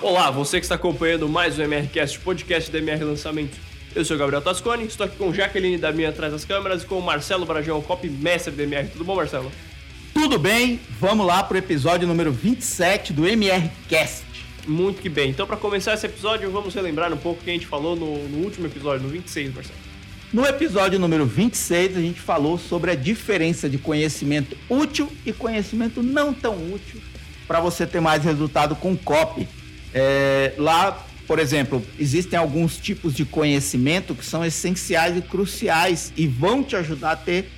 Olá, você que está acompanhando mais um MRCast, podcast da MR Lançamento. Eu sou o Gabriel Tasconi, estou aqui com Jaqueline da minha atrás das câmeras e com o Marcelo Brajão, copy mestre da MR. Tudo bom, Marcelo? Tudo bem? Vamos lá para o episódio número 27 do MRCast. Muito que bem. Então, para começar esse episódio, vamos relembrar um pouco o que a gente falou no, no último episódio, no 26, Marcelo. No episódio número 26, a gente falou sobre a diferença de conhecimento útil e conhecimento não tão útil para você ter mais resultado com copy. É, lá, por exemplo, existem alguns tipos de conhecimento que são essenciais e cruciais e vão te ajudar a ter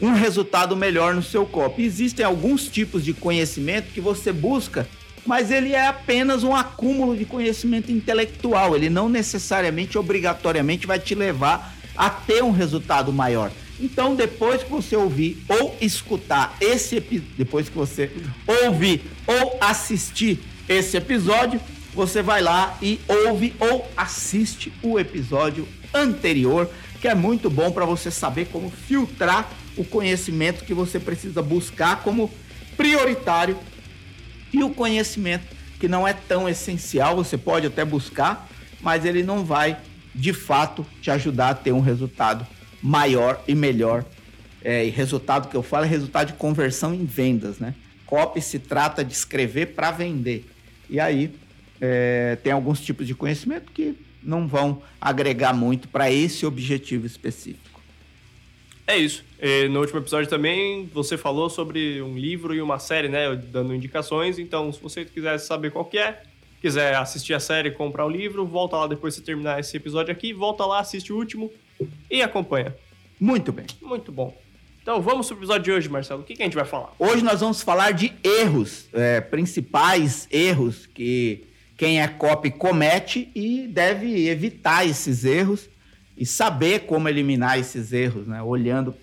um resultado melhor no seu copy. Existem alguns tipos de conhecimento que você busca, mas ele é apenas um acúmulo de conhecimento intelectual. Ele não necessariamente, obrigatoriamente, vai te levar a ter um resultado maior. Então, depois que você ouvir ou escutar esse depois que você ouvir ou assistir esse episódio, você vai lá e ouve ou assiste o episódio anterior, que é muito bom para você saber como filtrar o conhecimento que você precisa buscar como prioritário e o conhecimento que não é tão essencial, você pode até buscar, mas ele não vai de fato te ajudar a ter um resultado maior e melhor. É, e resultado que eu falo é resultado de conversão em vendas, né? Copy se trata de escrever para vender. E aí é, tem alguns tipos de conhecimento que não vão agregar muito para esse objetivo específico. É isso. E no último episódio também você falou sobre um livro e uma série, né? Dando indicações. Então, se você quiser saber qual que é, quiser assistir a série, comprar o livro, volta lá depois de terminar esse episódio aqui, volta lá, assiste o último e acompanha. Muito bem. Muito bom. Então vamos para o episódio de hoje, Marcelo. O que, que a gente vai falar? Hoje nós vamos falar de erros, é, principais erros que quem é copy comete e deve evitar esses erros e saber como eliminar esses erros, né? Olhando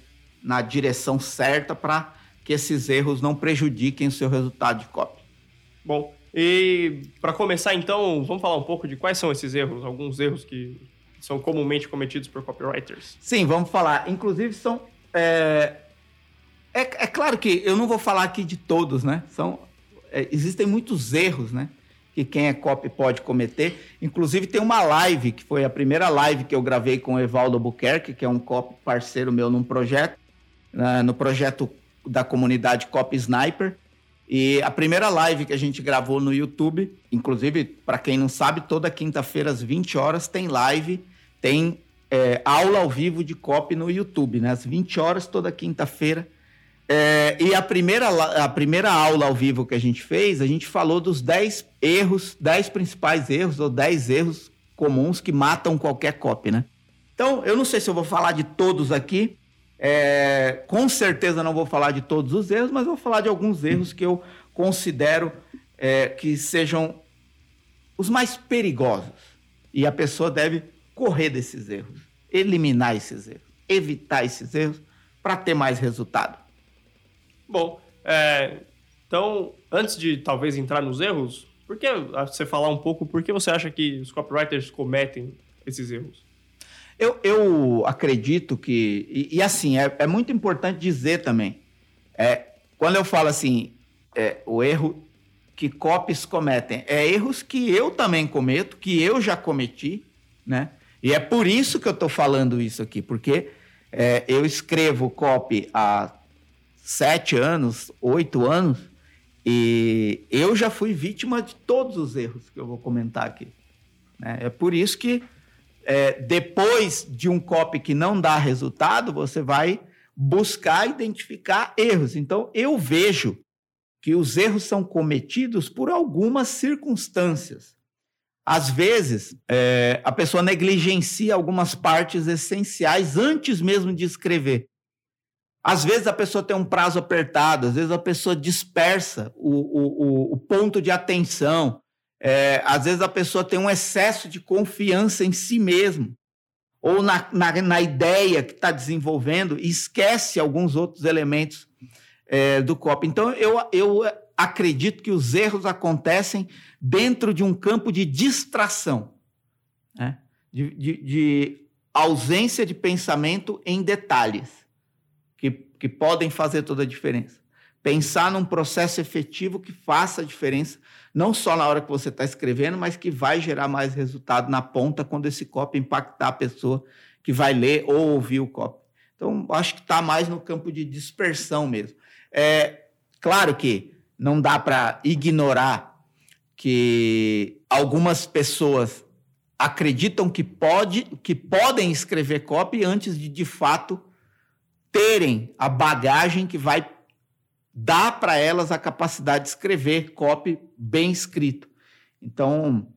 na direção certa para que esses erros não prejudiquem o seu resultado de copy. Bom, e para começar, então, vamos falar um pouco de quais são esses erros, alguns erros que são comumente cometidos por copywriters. Sim, vamos falar. Inclusive, são. É, é, é claro que eu não vou falar aqui de todos, né? São, é, existem muitos erros, né? Que quem é copy pode cometer. Inclusive, tem uma live, que foi a primeira live que eu gravei com o Evaldo Buquerque, que é um copy parceiro meu num projeto, né, no projeto da comunidade Copy Sniper. E a primeira live que a gente gravou no YouTube, inclusive, para quem não sabe, toda quinta-feira às 20 horas tem live, tem é, aula ao vivo de copy no YouTube, né? Às 20 horas toda quinta-feira. É, e a primeira, a primeira aula ao vivo que a gente fez, a gente falou dos 10 erros, 10 principais erros, ou 10 erros comuns que matam qualquer copy, né? Então, eu não sei se eu vou falar de todos aqui, é, com certeza não vou falar de todos os erros, mas vou falar de alguns erros que eu considero é, que sejam os mais perigosos. E a pessoa deve correr desses erros, eliminar esses erros, evitar esses erros para ter mais resultado. Bom, é, então, antes de talvez entrar nos erros, por que você falar um pouco por que você acha que os copywriters cometem esses erros? Eu, eu acredito que. E, e assim, é, é, muito importante dizer também. É, quando eu falo assim, é, o erro que copies cometem, é erros que eu também cometo, que eu já cometi, né? E é por isso que eu estou falando isso aqui, porque é, eu escrevo copy há sete anos, oito anos, e eu já fui vítima de todos os erros que eu vou comentar aqui. Né? É por isso que é, depois de um copy que não dá resultado, você vai buscar identificar erros. Então, eu vejo que os erros são cometidos por algumas circunstâncias. Às vezes, é, a pessoa negligencia algumas partes essenciais antes mesmo de escrever. Às vezes a pessoa tem um prazo apertado, às vezes a pessoa dispersa o, o, o ponto de atenção, é, às vezes a pessoa tem um excesso de confiança em si mesmo, ou na, na, na ideia que está desenvolvendo, e esquece alguns outros elementos é, do copo. Então, eu, eu acredito que os erros acontecem dentro de um campo de distração, né? de, de, de ausência de pensamento em detalhes, que, podem fazer toda a diferença. Pensar num processo efetivo que faça a diferença, não só na hora que você está escrevendo, mas que vai gerar mais resultado na ponta quando esse copy impactar a pessoa que vai ler ou ouvir o copy. Então, acho que está mais no campo de dispersão mesmo. É claro que não dá para ignorar que algumas pessoas acreditam que, pode, que podem escrever copy antes de, de fato, terem a bagagem que vai dar para elas a capacidade de escrever copy bem escrito. Então,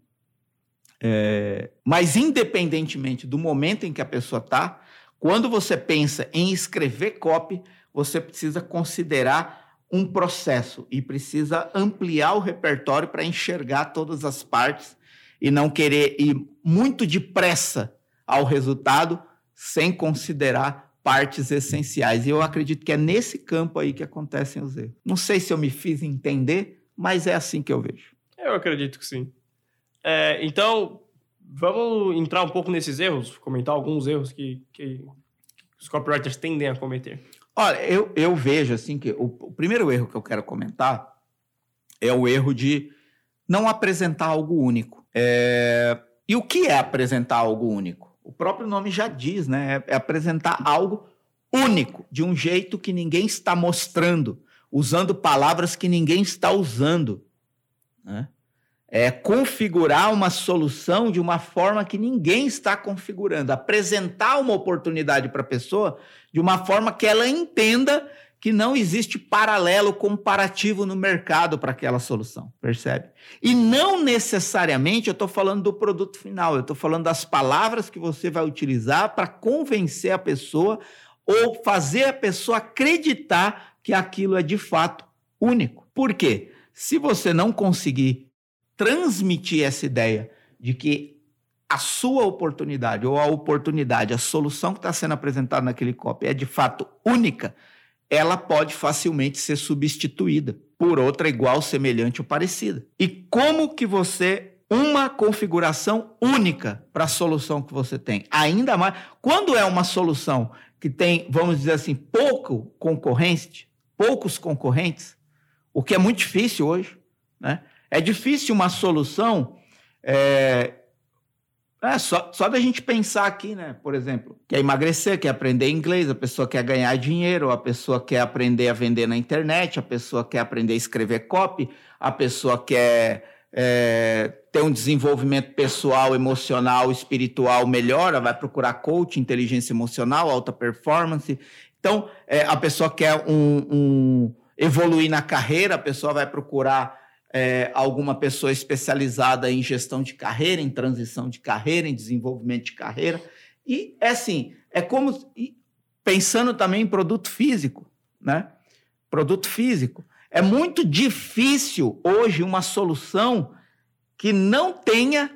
é, mas independentemente do momento em que a pessoa está, quando você pensa em escrever copy, você precisa considerar um processo e precisa ampliar o repertório para enxergar todas as partes e não querer ir muito depressa ao resultado sem considerar partes essenciais. E eu acredito que é nesse campo aí que acontecem os erros. Não sei se eu me fiz entender, mas é assim que eu vejo. Eu acredito que sim. É, então, vamos entrar um pouco nesses erros, comentar alguns erros que, que os copywriters tendem a cometer. Olha, eu, eu vejo assim que o, o primeiro erro que eu quero comentar é o erro de não apresentar algo único. É... E o que é apresentar algo único? O próprio nome já diz, né? É, é apresentar algo único, de um jeito que ninguém está mostrando, usando palavras que ninguém está usando. Né? É configurar uma solução de uma forma que ninguém está configurando, apresentar uma oportunidade para a pessoa de uma forma que ela entenda que não existe paralelo comparativo no mercado para aquela solução, percebe? E não necessariamente eu estou falando do produto final, eu estou falando das palavras que você vai utilizar para convencer a pessoa ou fazer a pessoa acreditar que aquilo é de fato único. Por quê? Se você não conseguir transmitir essa ideia de que a sua oportunidade ou a oportunidade, a solução que está sendo apresentada naquele copy é de fato única, ela pode facilmente ser substituída por outra igual, semelhante ou parecida. E como que você uma configuração única para a solução que você tem. Ainda mais quando é uma solução que tem, vamos dizer assim, pouco concorrente, poucos concorrentes, o que é muito difícil hoje, né? É difícil uma solução é, é, só, só da gente pensar aqui, né? Por exemplo, quer emagrecer, quer aprender inglês, a pessoa quer ganhar dinheiro, a pessoa quer aprender a vender na internet, a pessoa quer aprender a escrever copy, a pessoa quer é, ter um desenvolvimento pessoal, emocional, espiritual melhor, vai procurar coach, inteligência emocional, alta performance. Então, é, a pessoa quer um, um evoluir na carreira, a pessoa vai procurar é, alguma pessoa especializada em gestão de carreira, em transição de carreira, em desenvolvimento de carreira. E é assim, é como pensando também em produto físico, né? Produto físico. É muito difícil hoje uma solução que não tenha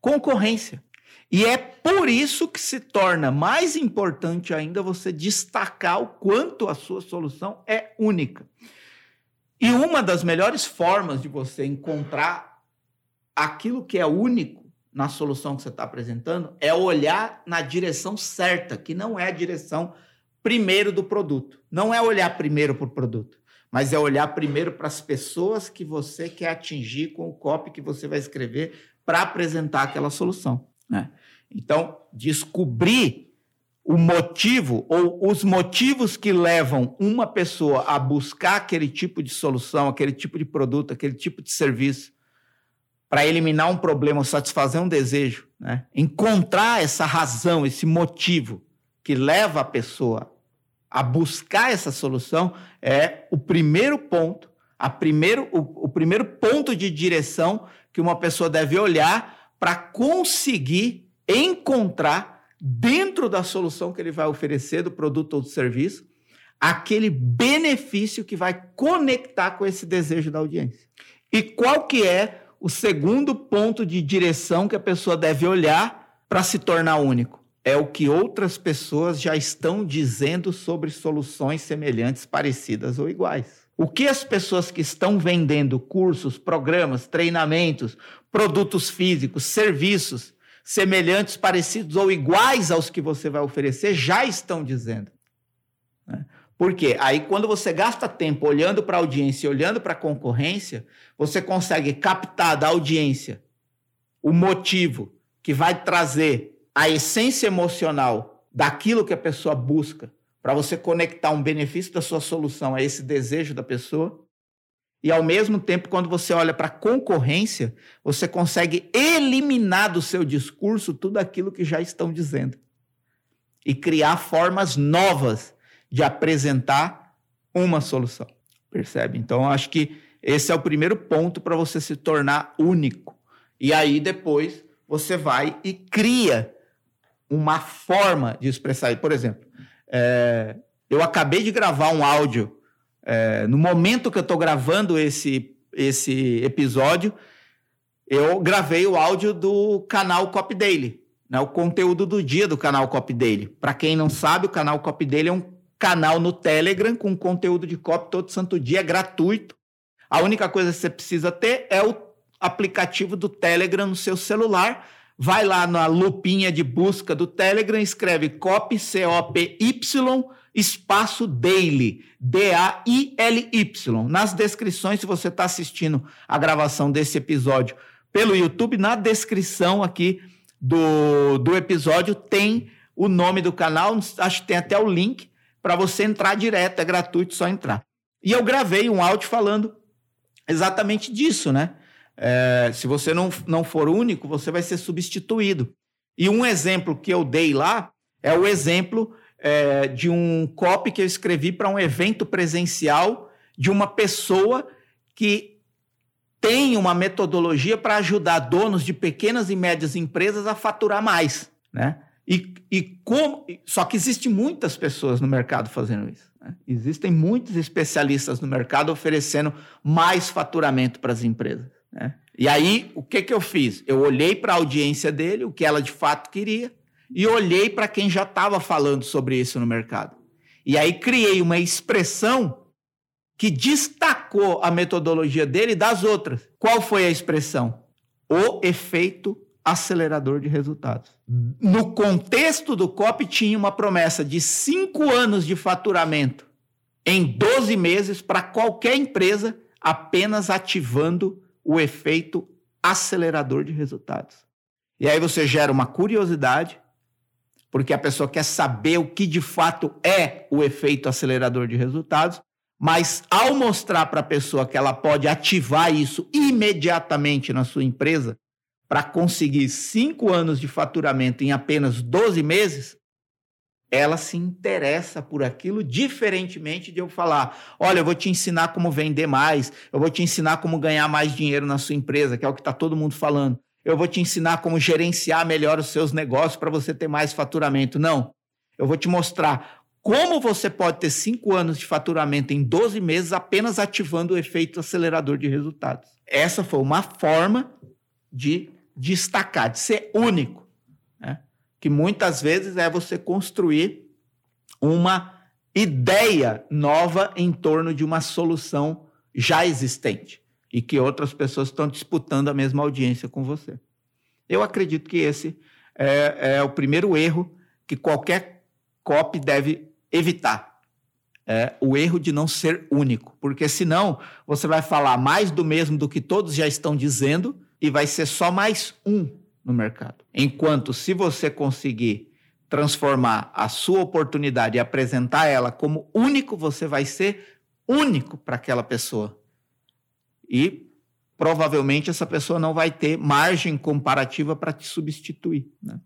concorrência. E é por isso que se torna mais importante ainda você destacar o quanto a sua solução é única. E uma das melhores formas de você encontrar aquilo que é único na solução que você está apresentando é olhar na direção certa, que não é a direção primeiro do produto. Não é olhar primeiro para o produto, mas é olhar primeiro para as pessoas que você quer atingir com o copy que você vai escrever para apresentar aquela solução. Né? Então, descobrir o motivo ou os motivos que levam uma pessoa a buscar aquele tipo de solução, aquele tipo de produto, aquele tipo de serviço, para eliminar um problema satisfazer um desejo, né? encontrar essa razão, esse motivo que leva a pessoa a buscar essa solução é o primeiro ponto, a primeiro, o, o primeiro ponto de direção que uma pessoa deve olhar para conseguir encontrar dentro da solução que ele vai oferecer, do produto ou do serviço, aquele benefício que vai conectar com esse desejo da audiência. E qual que é o segundo ponto de direção que a pessoa deve olhar para se tornar único? É o que outras pessoas já estão dizendo sobre soluções semelhantes, parecidas ou iguais. O que as pessoas que estão vendendo cursos, programas, treinamentos, produtos físicos, serviços, semelhantes, parecidos ou iguais aos que você vai oferecer, já estão dizendo. Né? Por quê? Aí, quando você gasta tempo olhando para a audiência olhando para a concorrência, você consegue captar da audiência o motivo que vai trazer a essência emocional daquilo que a pessoa busca, para você conectar um benefício da sua solução a esse desejo da pessoa. E ao mesmo tempo, quando você olha para a concorrência, você consegue eliminar do seu discurso tudo aquilo que já estão dizendo e criar formas novas de apresentar uma solução. Percebe? Então, acho que esse é o primeiro ponto para você se tornar único. E aí, depois, você vai e cria uma forma de expressar. Por exemplo, é, eu acabei de gravar um áudio. É, no momento que eu estou gravando esse, esse episódio, eu gravei o áudio do canal Cop Daily, né, o conteúdo do dia do canal Cop Daily. Para quem não sabe, o canal Cop Daily é um canal no Telegram com conteúdo de copy todo santo dia, é gratuito. A única coisa que você precisa ter é o aplicativo do Telegram no seu celular. Vai lá na lupinha de busca do Telegram, escreve copy, C-O-P-Y, espaço daily, D-A-I-L-Y. Nas descrições, se você está assistindo a gravação desse episódio pelo YouTube, na descrição aqui do, do episódio tem o nome do canal, acho que tem até o link para você entrar direto, é gratuito, só entrar. E eu gravei um áudio falando exatamente disso, né? É, se você não, não for único, você vai ser substituído. E um exemplo que eu dei lá é o exemplo é, de um copy que eu escrevi para um evento presencial de uma pessoa que tem uma metodologia para ajudar donos de pequenas e médias empresas a faturar mais, né? E, e como. Só que existem muitas pessoas no mercado fazendo isso. Né? Existem muitos especialistas no mercado oferecendo mais faturamento para as empresas. Né? E aí, o que, que eu fiz? Eu olhei para a audiência dele, o que ela de fato queria, e olhei para quem já estava falando sobre isso no mercado. E aí criei uma expressão que destacou a metodologia dele das outras. Qual foi a expressão? O efeito acelerador de resultados. No contexto do COP, tinha uma promessa de cinco anos de faturamento em 12 meses para qualquer empresa, apenas ativando o efeito acelerador de resultados. E aí você gera uma curiosidade, porque a pessoa quer saber o que de fato é o efeito acelerador de resultados, mas ao mostrar para a pessoa que ela pode ativar isso imediatamente na sua empresa, para conseguir cinco anos de faturamento em apenas 12 meses, ela se interessa por aquilo, diferentemente de eu falar: olha, eu vou te ensinar como vender mais, eu vou te ensinar como ganhar mais dinheiro na sua empresa, que é o que está todo mundo falando. Eu vou te ensinar como gerenciar melhor os seus negócios para você ter mais faturamento. Não. Eu vou te mostrar como você pode ter cinco anos de faturamento em 12 meses apenas ativando o efeito acelerador de resultados. Essa foi uma forma de destacar, de ser único. Né? Que muitas vezes é você construir uma ideia nova em torno de uma solução já existente e que outras pessoas estão disputando a mesma audiência com você. Eu acredito que esse é, é o primeiro erro que qualquer copy deve evitar. É o erro de não ser único, porque senão você vai falar mais do mesmo do que todos já estão dizendo e vai ser só mais um no mercado. Enquanto se você conseguir transformar a sua oportunidade e apresentar ela como único, você vai ser único para aquela pessoa. E provavelmente essa pessoa não vai ter margem comparativa para te substituir. Né?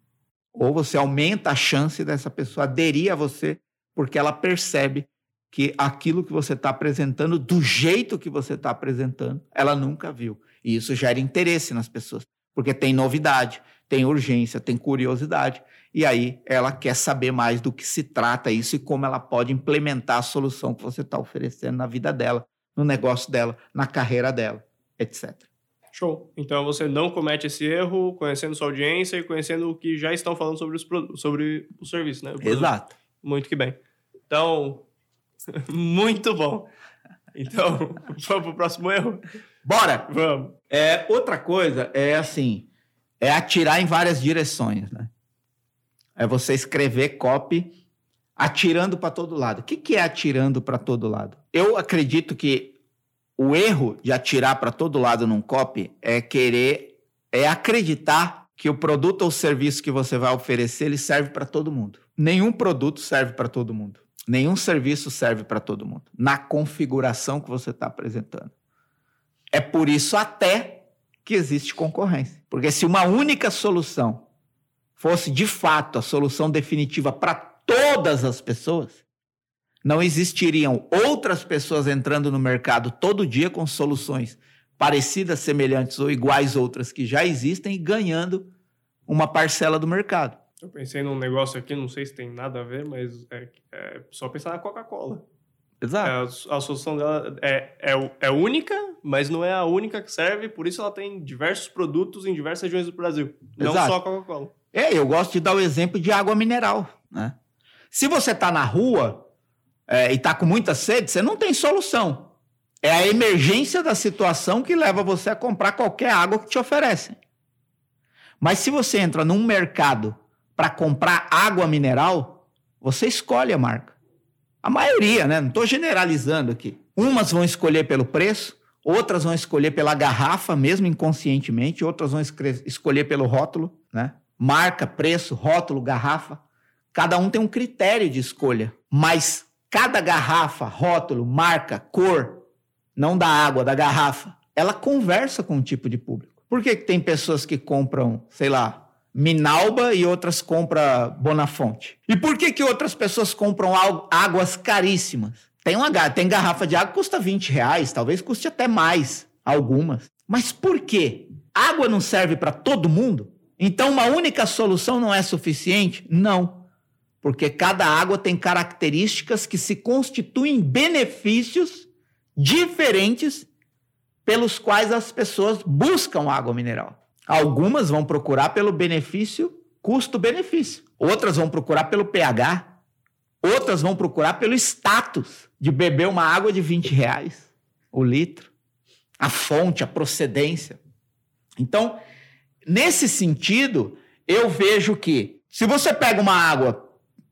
Ou você aumenta a chance dessa pessoa aderir a você porque ela percebe que aquilo que você está apresentando, do jeito que você está apresentando, ela nunca viu. E isso gera interesse nas pessoas, porque tem novidade, tem urgência, tem curiosidade. E aí ela quer saber mais do que se trata isso e como ela pode implementar a solução que você está oferecendo na vida dela, no negócio dela, na carreira dela, etc. Show. Então você não comete esse erro conhecendo sua audiência e conhecendo o que já estão falando sobre, os, sobre o serviço, né? O Exato. Muito que bem. Então, muito bom. Então, vamos para o próximo erro? Bora! Vamos. É, outra coisa é assim, é atirar em várias direções, né? É você escrever copy atirando para todo lado. O que, que é atirando para todo lado? Eu acredito que o erro de atirar para todo lado num copy é querer, é acreditar que o produto ou serviço que você vai oferecer ele serve para todo mundo. Nenhum produto serve para todo mundo. Nenhum serviço serve para todo mundo. Na configuração que você está apresentando. É por isso até que existe concorrência. Porque se uma única solução fosse de fato a solução definitiva para todas as pessoas, não existiriam outras pessoas entrando no mercado todo dia com soluções parecidas, semelhantes ou iguais outras que já existem e ganhando uma parcela do mercado. Eu pensei num negócio aqui, não sei se tem nada a ver, mas é, é só pensar na Coca-Cola. Exato. É, a, a, solução dela é, é, é única, mas não é a única que serve, por isso ela tem diversos produtos em diversas regiões do Brasil. Não Exato. só a Coca-Cola. É, eu gosto de dar o exemplo de água mineral. Né? Se você está na rua é, e está com muita sede, você não tem solução. É a emergência da situação que leva você a comprar qualquer água que te oferecem. Mas se você entra num mercado para comprar água mineral, você escolhe a marca. A maioria, né? Não estou generalizando aqui. Umas vão escolher pelo preço, outras vão escolher pela garrafa, mesmo inconscientemente, outras vão escolher pelo rótulo, né? Marca, preço, rótulo, garrafa. Cada um tem um critério de escolha, mas cada garrafa, rótulo, marca, cor, não da água, da garrafa, ela conversa com um tipo de público. Por que, que tem pessoas que compram, sei lá, Minalba e outras compram Bonafonte? E por que, que outras pessoas compram águas caríssimas? Tem, uma, tem garrafa de água que custa 20 reais, talvez custe até mais, algumas. Mas por quê? Água não serve para todo mundo? Então uma única solução não é suficiente? Não. Porque cada água tem características que se constituem benefícios diferentes pelos quais as pessoas buscam água mineral. Algumas vão procurar pelo benefício, custo-benefício. Outras vão procurar pelo pH. Outras vão procurar pelo status de beber uma água de 20 reais o litro. A fonte, a procedência. Então, nesse sentido, eu vejo que se você pega uma água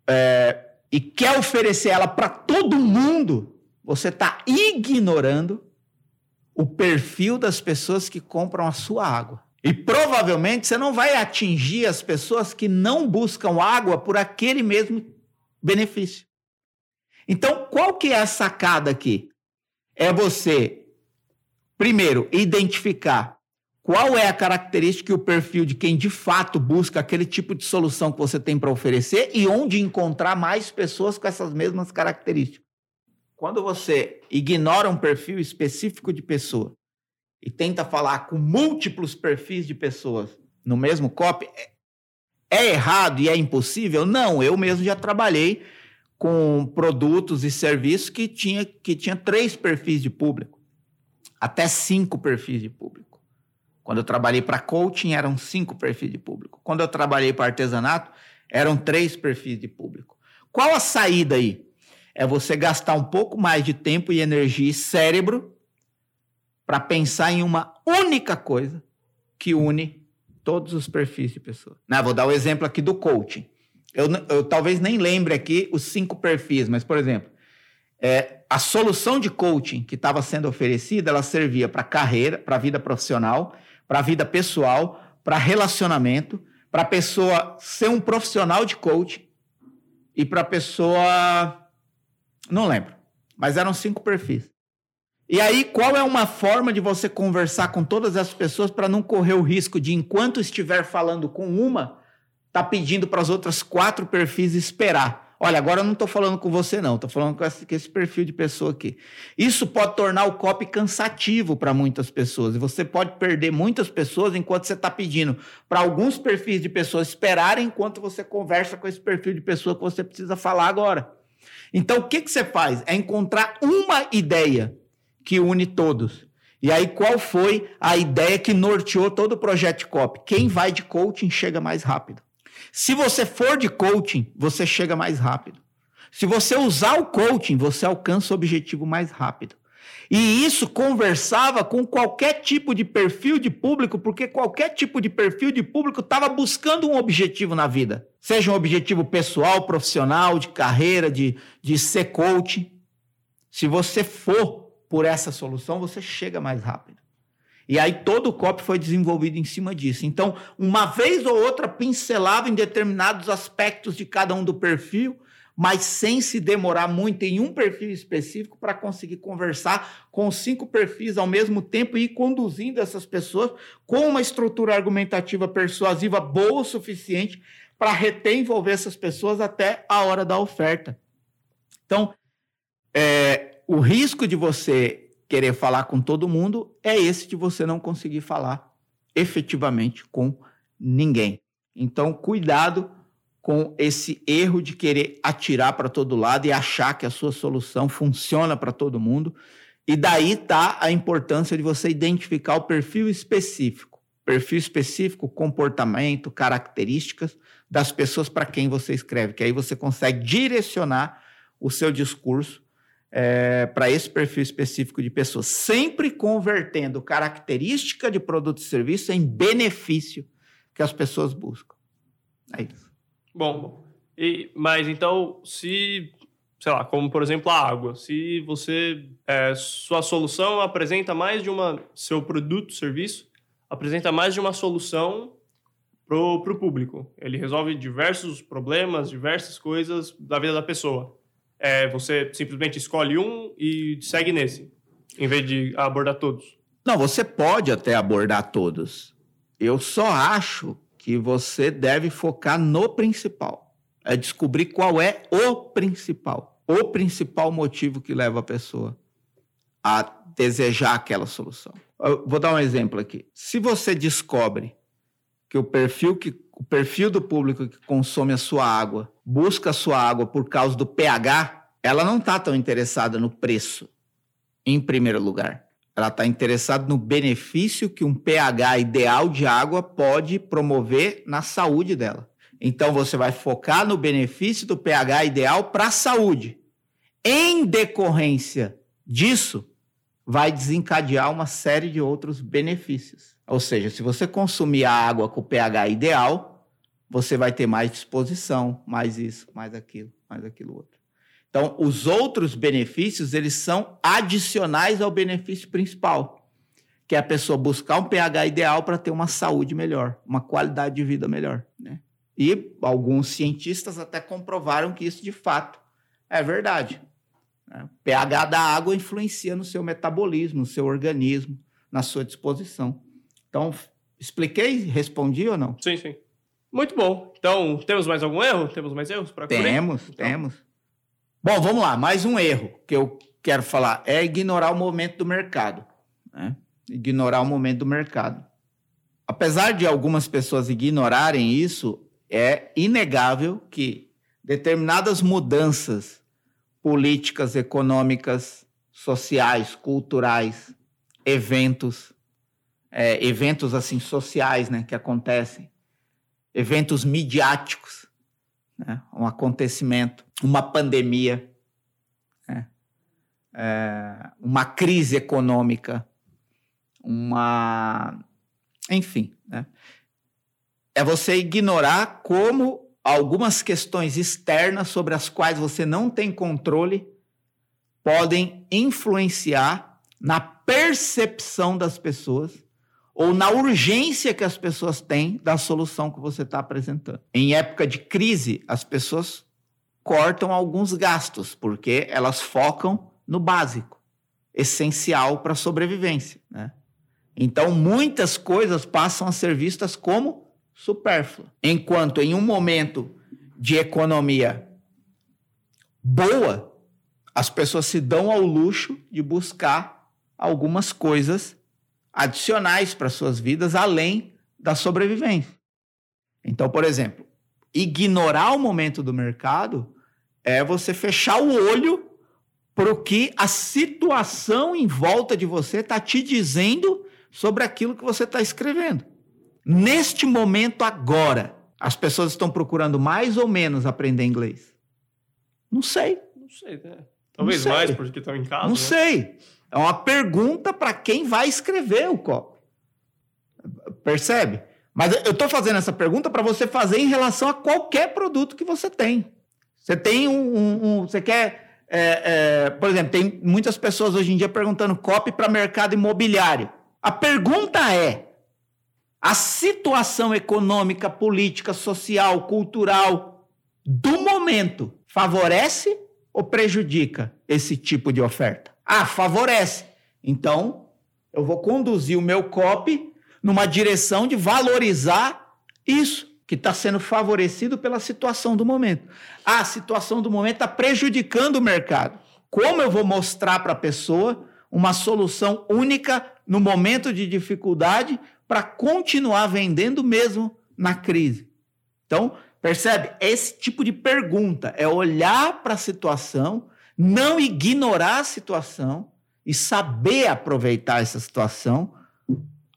é, e quer oferecer ela para todo mundo, você está ignorando o perfil das pessoas que compram a sua água. E provavelmente você não vai atingir as pessoas que não buscam água por aquele mesmo benefício. Então, qual que é a sacada aqui? É você, primeiro, identificar qual é a característica e o perfil de quem de fato busca aquele tipo de solução que você tem para oferecer e onde encontrar mais pessoas com essas mesmas características. Quando você ignora um perfil específico de pessoa e tenta falar com múltiplos perfis de pessoas no mesmo copy, é, é errado e é impossível? Não, eu mesmo já trabalhei com produtos e serviços que tinha, que tinha três perfis de público, até cinco perfis de público. Quando eu trabalhei para coaching, eram cinco perfis de público. Quando eu trabalhei para artesanato, eram três perfis de público. Qual a saída aí? é você gastar um pouco mais de tempo e energia e cérebro para pensar em uma única coisa que une todos os perfis de pessoas. Né? Vou dar o exemplo aqui do coaching. Eu, eu talvez nem lembre aqui os cinco perfis, mas, por exemplo, é, a solução de coaching que estava sendo oferecida, ela servia para carreira, para vida profissional, para vida pessoal, para relacionamento, para a pessoa ser um profissional de coaching e para a pessoa não lembro. Mas eram cinco perfis. E aí, qual é uma forma de você conversar com todas as pessoas para não correr o risco de, enquanto estiver falando com uma, tá pedindo para as outras quatro perfis esperar? Olha, agora eu não estou falando com você, não, estou falando com esse, com esse, perfil de pessoa aqui. Isso pode tornar o copy cansativo para muitas pessoas. E você pode perder muitas pessoas enquanto você está pedindo para alguns perfis de pessoas esperarem enquanto você conversa com esse perfil de pessoa que você precisa falar agora. Então, o que, que você faz? É encontrar uma ideia que une todos. E aí, qual foi a ideia que norteou todo o projeto COP? Quem vai de coaching chega mais rápido. Se você for de coaching, você chega mais rápido. Se você usar o coaching, você alcança o objetivo mais rápido. E isso conversava com qualquer tipo de perfil de público, porque qualquer tipo de perfil de público estava buscando um objetivo na vida. Seja um objetivo pessoal, profissional, de carreira, de, de ser coach. Se você for por essa solução, você chega mais rápido. E aí todo o copy foi desenvolvido em cima disso. Então, uma vez ou outra pincelava em determinados aspectos de cada um do perfil, mas sem se demorar muito em um perfil específico para conseguir conversar com cinco perfis ao mesmo tempo e ir conduzindo essas pessoas com uma estrutura argumentativa persuasiva boa o suficiente para reter envolver essas pessoas até a hora da oferta. Então, é, o risco de você querer falar com todo mundo é esse de você não conseguir falar efetivamente com ninguém. Então, cuidado com esse erro de querer atirar para todo lado e achar que a sua solução funciona para todo mundo. E daí está a importância de você identificar o perfil específico. Perfil específico, comportamento, características das pessoas para quem você escreve, que aí você consegue direcionar o seu discurso é, para esse perfil específico de pessoas, sempre convertendo característica de produto e serviço em benefício que as pessoas buscam. É isso. Bom, e, mas então, se, sei lá, como por exemplo a água, se você, é, sua solução apresenta mais de uma, seu produto, serviço, apresenta mais de uma solução para o público. Ele resolve diversos problemas, diversas coisas da vida da pessoa. É, você simplesmente escolhe um e segue nesse, em vez de abordar todos. Não, você pode até abordar todos. Eu só acho que você deve focar no principal. É descobrir qual é o principal. O principal motivo que leva a pessoa a desejar aquela solução. Eu vou dar um exemplo aqui. Se você descobre que o perfil que o perfil do público que consome a sua água busca sua água por causa do pH, ela não está tão interessada no preço, em primeiro lugar. Ela está interessada no benefício que um pH ideal de água pode promover na saúde dela. Então você vai focar no benefício do pH ideal para a saúde. Em decorrência disso, vai desencadear uma série de outros benefícios. Ou seja, se você consumir a água com o pH ideal, você vai ter mais disposição, mais isso, mais aquilo, mais aquilo outro. Então, os outros benefícios, eles são adicionais ao benefício principal, que é a pessoa buscar um pH ideal para ter uma saúde melhor, uma qualidade de vida melhor. Né? E alguns cientistas até comprovaram que isso de fato é verdade. Né? O pH da água influencia no seu metabolismo, no seu organismo, na sua disposição. Então, expliquei? Respondi ou não? Sim, sim. Muito bom. Então, temos mais algum erro? Temos mais erros para Temos, então, temos. Bom, vamos lá. Mais um erro que eu quero falar é ignorar o momento do mercado. Né? Ignorar o momento do mercado. Apesar de algumas pessoas ignorarem isso, é inegável que determinadas mudanças políticas, econômicas, sociais, culturais, eventos, é, eventos assim sociais, né, que acontecem, eventos midiáticos, né? um acontecimento, uma pandemia, né? é, uma crise econômica, uma. Enfim. Né? É você ignorar como algumas questões externas sobre as quais você não tem controle podem influenciar na percepção das pessoas ou na urgência que as pessoas têm da solução que você está apresentando. Em época de crise, as pessoas cortam alguns gastos, porque elas focam no básico, essencial para a sobrevivência. Né? Então, muitas coisas passam a ser vistas como supérfluas. Enquanto em um momento de economia boa, as pessoas se dão ao luxo de buscar algumas coisas adicionais para suas vidas além da sobrevivência. Então, por exemplo, ignorar o momento do mercado é você fechar o olho para o que a situação em volta de você está te dizendo sobre aquilo que você está escrevendo. Neste momento agora, as pessoas estão procurando mais ou menos aprender inglês? Não sei. Não sei, né? Talvez sei. mais porque estão em casa. Não né? sei. É uma pergunta para quem vai escrever o copy. Percebe? Mas eu estou fazendo essa pergunta para você fazer em relação a qualquer produto que você tem. Você tem um. um, um você quer. É, é, por exemplo, tem muitas pessoas hoje em dia perguntando copy para mercado imobiliário. A pergunta é: a situação econômica, política, social, cultural do momento favorece ou prejudica esse tipo de oferta? Ah, favorece. Então, eu vou conduzir o meu copy numa direção de valorizar isso que está sendo favorecido pela situação do momento. Ah, a situação do momento está prejudicando o mercado. Como eu vou mostrar para a pessoa uma solução única no momento de dificuldade para continuar vendendo mesmo na crise? Então, percebe? Esse tipo de pergunta é olhar para a situação, não ignorar a situação e saber aproveitar essa situação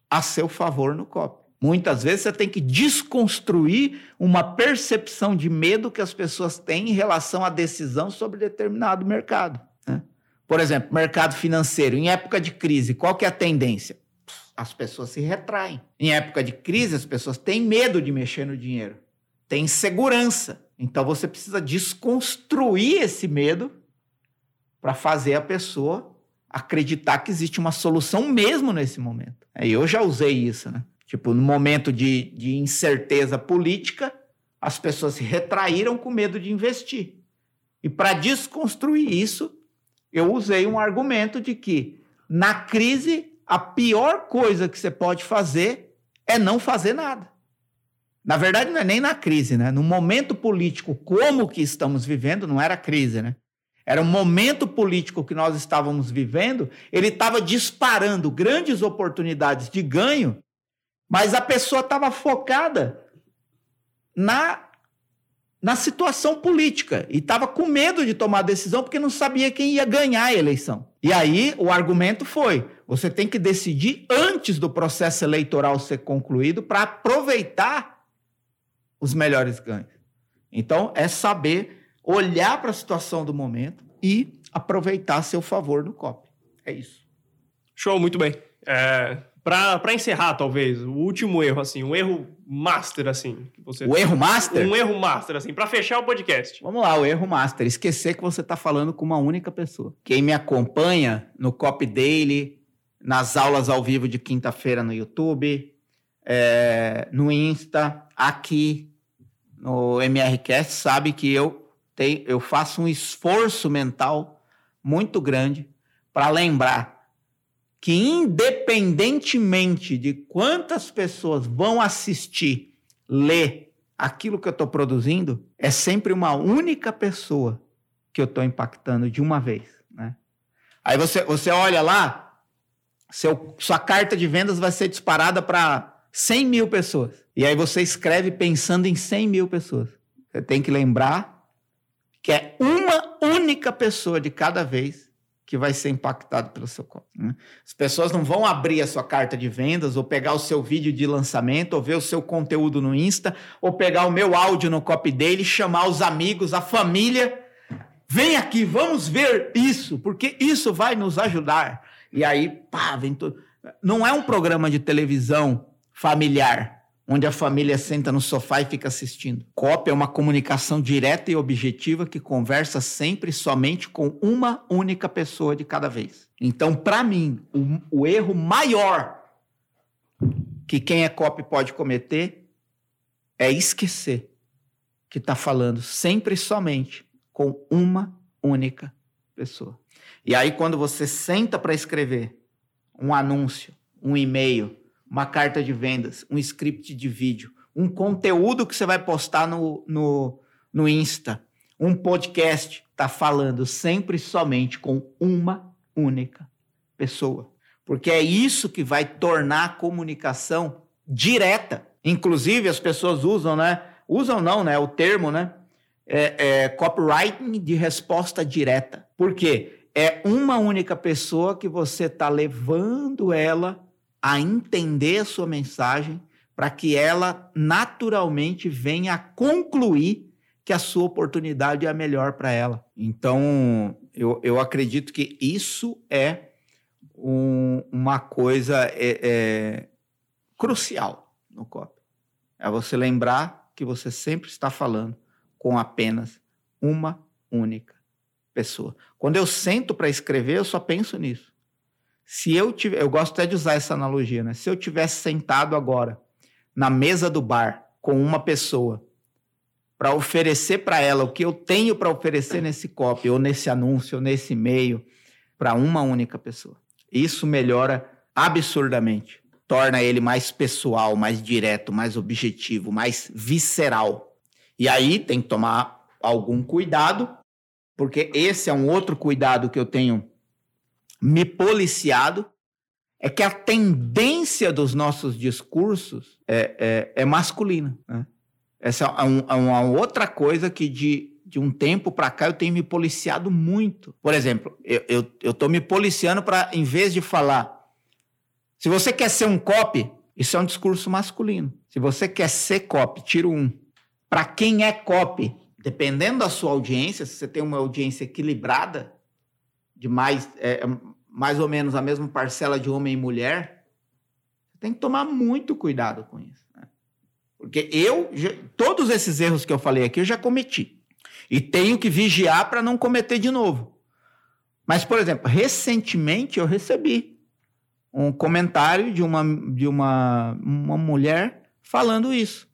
a seu favor no copo. Muitas vezes você tem que desconstruir uma percepção de medo que as pessoas têm em relação à decisão sobre determinado mercado. Né? Por exemplo, mercado financeiro. Em época de crise, qual que é a tendência? As pessoas se retraem. Em época de crise, as pessoas têm medo de mexer no dinheiro. Tem insegurança. Então você precisa desconstruir esse medo para fazer a pessoa acreditar que existe uma solução mesmo nesse momento. Eu já usei isso, né? Tipo, no momento de, de incerteza política, as pessoas se retraíram com medo de investir. E para desconstruir isso, eu usei um argumento de que na crise a pior coisa que você pode fazer é não fazer nada. Na verdade, não é nem na crise, né? No momento político como que estamos vivendo, não era crise, né? Era um momento político que nós estávamos vivendo, ele estava disparando grandes oportunidades de ganho mas a pessoa estava focada na, na situação política e estava com medo de tomar decisão porque não sabia quem ia ganhar a eleição. E aí o argumento foi: você tem que decidir antes do processo eleitoral ser concluído para aproveitar os melhores ganhos. Então é saber olhar para a situação do momento e aproveitar a seu favor no COP. É isso. Show, muito bem. É, para encerrar, talvez, o último erro, assim, um erro master, assim. Você... O erro master? Um erro master, assim, para fechar o podcast. Vamos lá, o erro master. Esquecer que você está falando com uma única pessoa. Quem me acompanha no Copy Daily, nas aulas ao vivo de quinta-feira no YouTube, é, no Insta, aqui no MRCast, sabe que eu, tenho, eu faço um esforço mental muito grande para lembrar que, independentemente de quantas pessoas vão assistir, ler aquilo que eu estou produzindo, é sempre uma única pessoa que eu estou impactando de uma vez. Né? Aí você, você olha lá, seu, sua carta de vendas vai ser disparada para 100 mil pessoas. E aí você escreve pensando em 100 mil pessoas. Você tem que lembrar que é uma única pessoa de cada vez que vai ser impactado pelo seu copy. Né? As pessoas não vão abrir a sua carta de vendas, ou pegar o seu vídeo de lançamento, ou ver o seu conteúdo no Insta, ou pegar o meu áudio no copy dele, chamar os amigos, a família. Vem aqui, vamos ver isso, porque isso vai nos ajudar. E aí, pá, vem tudo. Não é um programa de televisão familiar onde a família senta no sofá e fica assistindo. Cópia é uma comunicação direta e objetiva que conversa sempre somente com uma única pessoa de cada vez. Então, para mim, o, o, erro maior que quem é copy pode cometer é esquecer que está falando sempre somente com uma única pessoa. E aí, quando você senta para escrever um anúncio, um e-mail, uma carta de vendas, um script de vídeo, um conteúdo que você vai postar no, no, no Insta, um podcast, está falando sempre somente com uma única pessoa. Porque é isso que vai tornar a comunicação direta. Inclusive, as pessoas usam, né? Usam não, né? O termo, né? É, é copywriting de resposta direta. Por quê? É uma única pessoa que você está levando ela a entender a sua mensagem para que ela naturalmente venha a concluir que a sua oportunidade é a melhor para ela. Então, eu, eu acredito que isso é um, uma coisa é, é, crucial no copy. É você lembrar que você sempre está falando com apenas uma única pessoa. Quando eu sento para escrever, eu só penso nisso. Se eu tiver, eu gosto até de usar essa analogia, né? Se eu tivesse sentado agora na mesa do bar com uma pessoa para oferecer para ela o que eu tenho para oferecer nesse copy, ou nesse anúncio, ou nesse e-mail, para uma única pessoa. Isso melhora absurdamente. Torna ele mais pessoal, mais direto, mais objetivo, mais visceral. E aí tem que tomar algum cuidado, porque esse é um outro cuidado que eu tenho me policiado, é que a tendência dos nossos discursos é, é, é masculina. Né? Essa é, um, é uma outra coisa que de, de um tempo para cá eu tenho me policiado muito. Por exemplo, eu estou me policiando para, em vez de falar, se você quer ser um copy, isso é um discurso masculino. Se você quer ser copy, tiro um. Para quem é copy, dependendo da sua audiência, se você tem uma audiência equilibrada, de mais, é, mais ou menos a mesma parcela de homem e mulher, tem que tomar muito cuidado com isso. Porque eu, todos esses erros que eu falei aqui, eu já cometi. E tenho que vigiar para não cometer de novo. Mas, por exemplo, recentemente eu recebi um comentário de uma, de uma, uma mulher falando isso.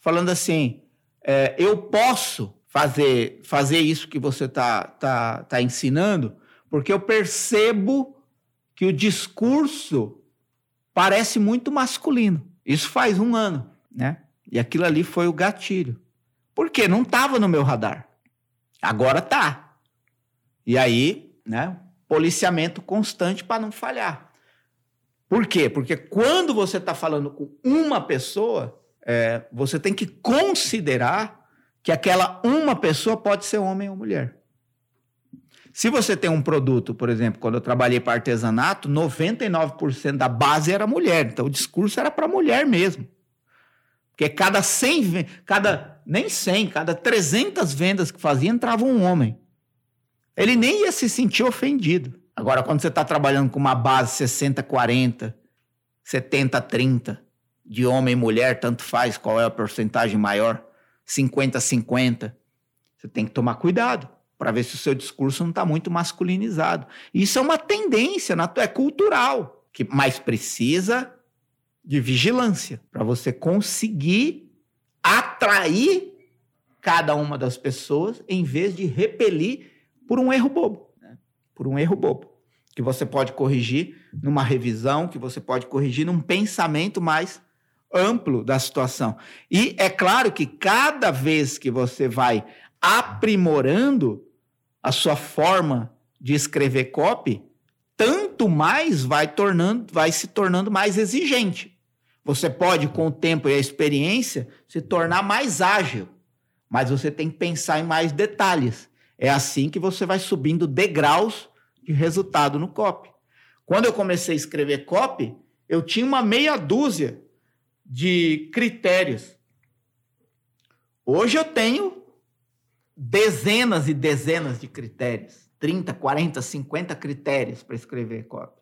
Falando assim: é, eu posso fazer, fazer isso que você está tá, tá ensinando, porque eu percebo que o discurso parece muito masculino. Isso faz um ano né? E aquilo ali foi o gatilho. Porque não estava no meu radar. Agora tá. E aí, né? Policiamento constante para não falhar. Por quê? Porque quando você está falando com uma pessoa, é, você tem que considerar que aquela uma pessoa pode ser homem ou mulher. Se você tem um produto, por exemplo, quando eu trabalhei para artesanato, 99% da base era mulher. Então o discurso era para mulher mesmo. Porque cada 100, cada, nem 100, cada 300 vendas que fazia, entrava um homem. Ele nem ia se sentir ofendido. Agora, quando você está trabalhando com uma base 60-40, 70-30, de homem e mulher, tanto faz qual é a porcentagem maior, 50-50, você tem que tomar cuidado para ver se o seu discurso não está muito masculinizado. Isso é uma tendência, é cultural, que mais precisa de vigilância para você conseguir atrair cada uma das pessoas em vez de repelir por um erro bobo, né? por um erro bobo que você pode corrigir numa revisão, que você pode corrigir num pensamento mais amplo da situação. E é claro que cada vez que você vai aprimorando a sua forma de escrever copy, tanto mais vai tornando, vai se tornando mais exigente. Você pode, com o tempo e a experiência, se tornar mais ágil, mas você tem que pensar em mais detalhes. É assim que você vai subindo degraus de resultado no copy. Quando eu comecei a escrever copy, eu tinha uma meia dúzia de critérios. Hoje eu tenho dezenas e dezenas de critérios, 30, 40, 50 critérios para escrever copy.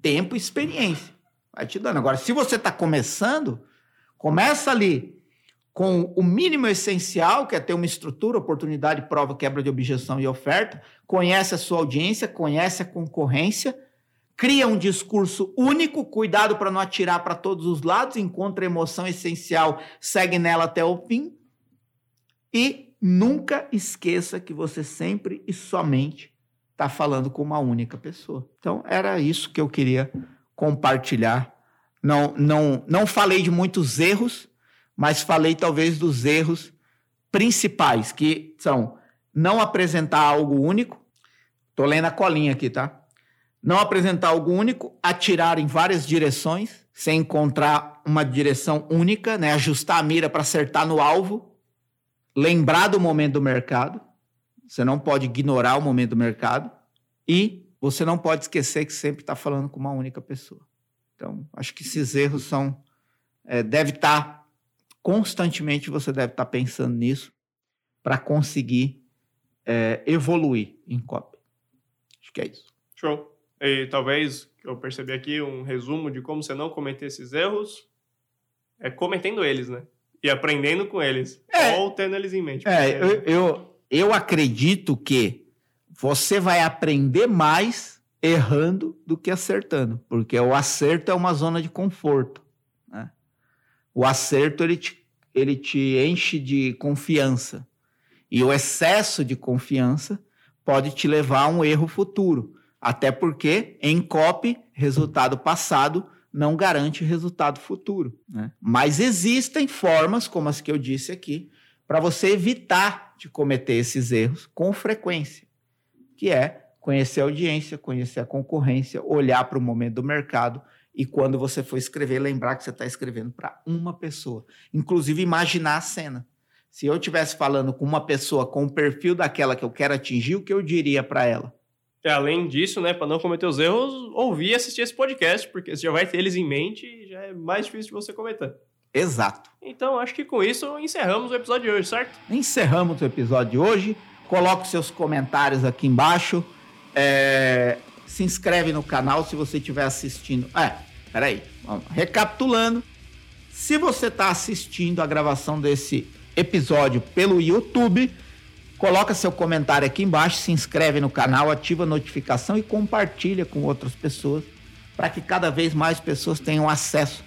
Tempo e experiência. Vai te dando. Agora, se você está começando, começa ali com o mínimo essencial, que é ter uma estrutura, oportunidade, prova, quebra de objeção e oferta, conhece a sua audiência, conhece a concorrência, cria um discurso único, cuidado para não atirar para todos os lados, encontra a emoção essencial, segue nela até o fim e nunca esqueça que você sempre e somente está falando com uma única pessoa. Então, era isso que eu queria compartilhar. Não, não, não falei de muitos erros, mas falei talvez dos erros principais, que são não apresentar algo único. Estou lendo a colinha aqui, tá? Não apresentar algo único, atirar em várias direções, sem encontrar uma direção única, né? ajustar a mira para acertar no alvo, lembrar do momento do mercado. Você não pode ignorar o momento do mercado. E você não pode esquecer que sempre está falando com uma única pessoa. Então, acho que esses erros são. É, deve estar. Tá, constantemente você deve estar tá pensando nisso para conseguir é, evoluir em copy. Acho que é isso. Show. E talvez eu percebi aqui um resumo de como você não cometer esses erros é cometendo eles, né? E aprendendo com eles. É, ou tendo eles em mente. É, eu, eu, eu acredito que você vai aprender mais errando do que acertando, porque o acerto é uma zona de conforto. Né? O acerto ele te, ele te enche de confiança e o excesso de confiança pode te levar a um erro futuro, até porque em copy resultado passado não garante resultado futuro. Né? Mas existem formas, como as que eu disse aqui, para você evitar de cometer esses erros com frequência, que é conhecer a audiência, conhecer a concorrência, olhar para o momento do mercado e quando você for escrever, lembrar que você está escrevendo para uma pessoa. Inclusive, imaginar a cena. Se eu estivesse falando com uma pessoa com o perfil daquela que eu quero atingir, o que eu diria para ela? É, além disso, né, para não cometer os erros, ouvir e assistir esse podcast, porque você já vai ter eles em mente e já é mais difícil de você cometer. Exato. Então, acho que com isso encerramos o episódio de hoje, certo? Encerramos o episódio de hoje. Coloque seus comentários aqui embaixo. É, se inscreve no canal se você estiver assistindo. É, peraí. Vamos. Recapitulando. Se você está assistindo a gravação desse episódio pelo YouTube, coloca seu comentário aqui embaixo, se inscreve no canal, ativa a notificação e compartilha com outras pessoas para que cada vez mais pessoas tenham acesso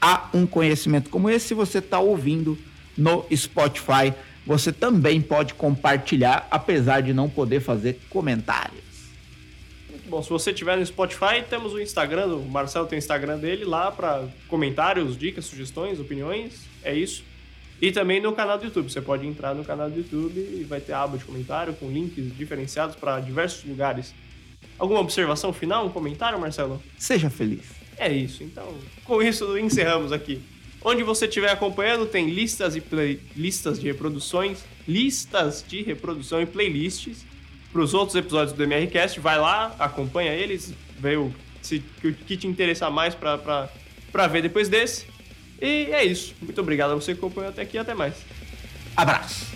a um conhecimento como esse. Se você está ouvindo no Spotify, você também pode compartilhar, apesar de não poder fazer comentários. Bom, se você tiver no Spotify, temos o Instagram, o Marcelo tem o Instagram dele lá para comentários, dicas, sugestões, opiniões. É isso. E também no canal do YouTube. Você pode entrar no canal do YouTube e vai ter aba de comentário com links diferenciados para diversos lugares. Alguma observação final, um comentário, Marcelo? Seja feliz. É isso. Então, com isso encerramos aqui. Onde você estiver acompanhando, tem listas e playlistas de reproduções, listas de reprodução e playlists para os outros episódios do MRCast. Vai lá, acompanha eles, vê o, se, o que te interessar mais para ver depois desse. E é isso. Muito obrigado a você que acompanhou até aqui até mais. Abraço.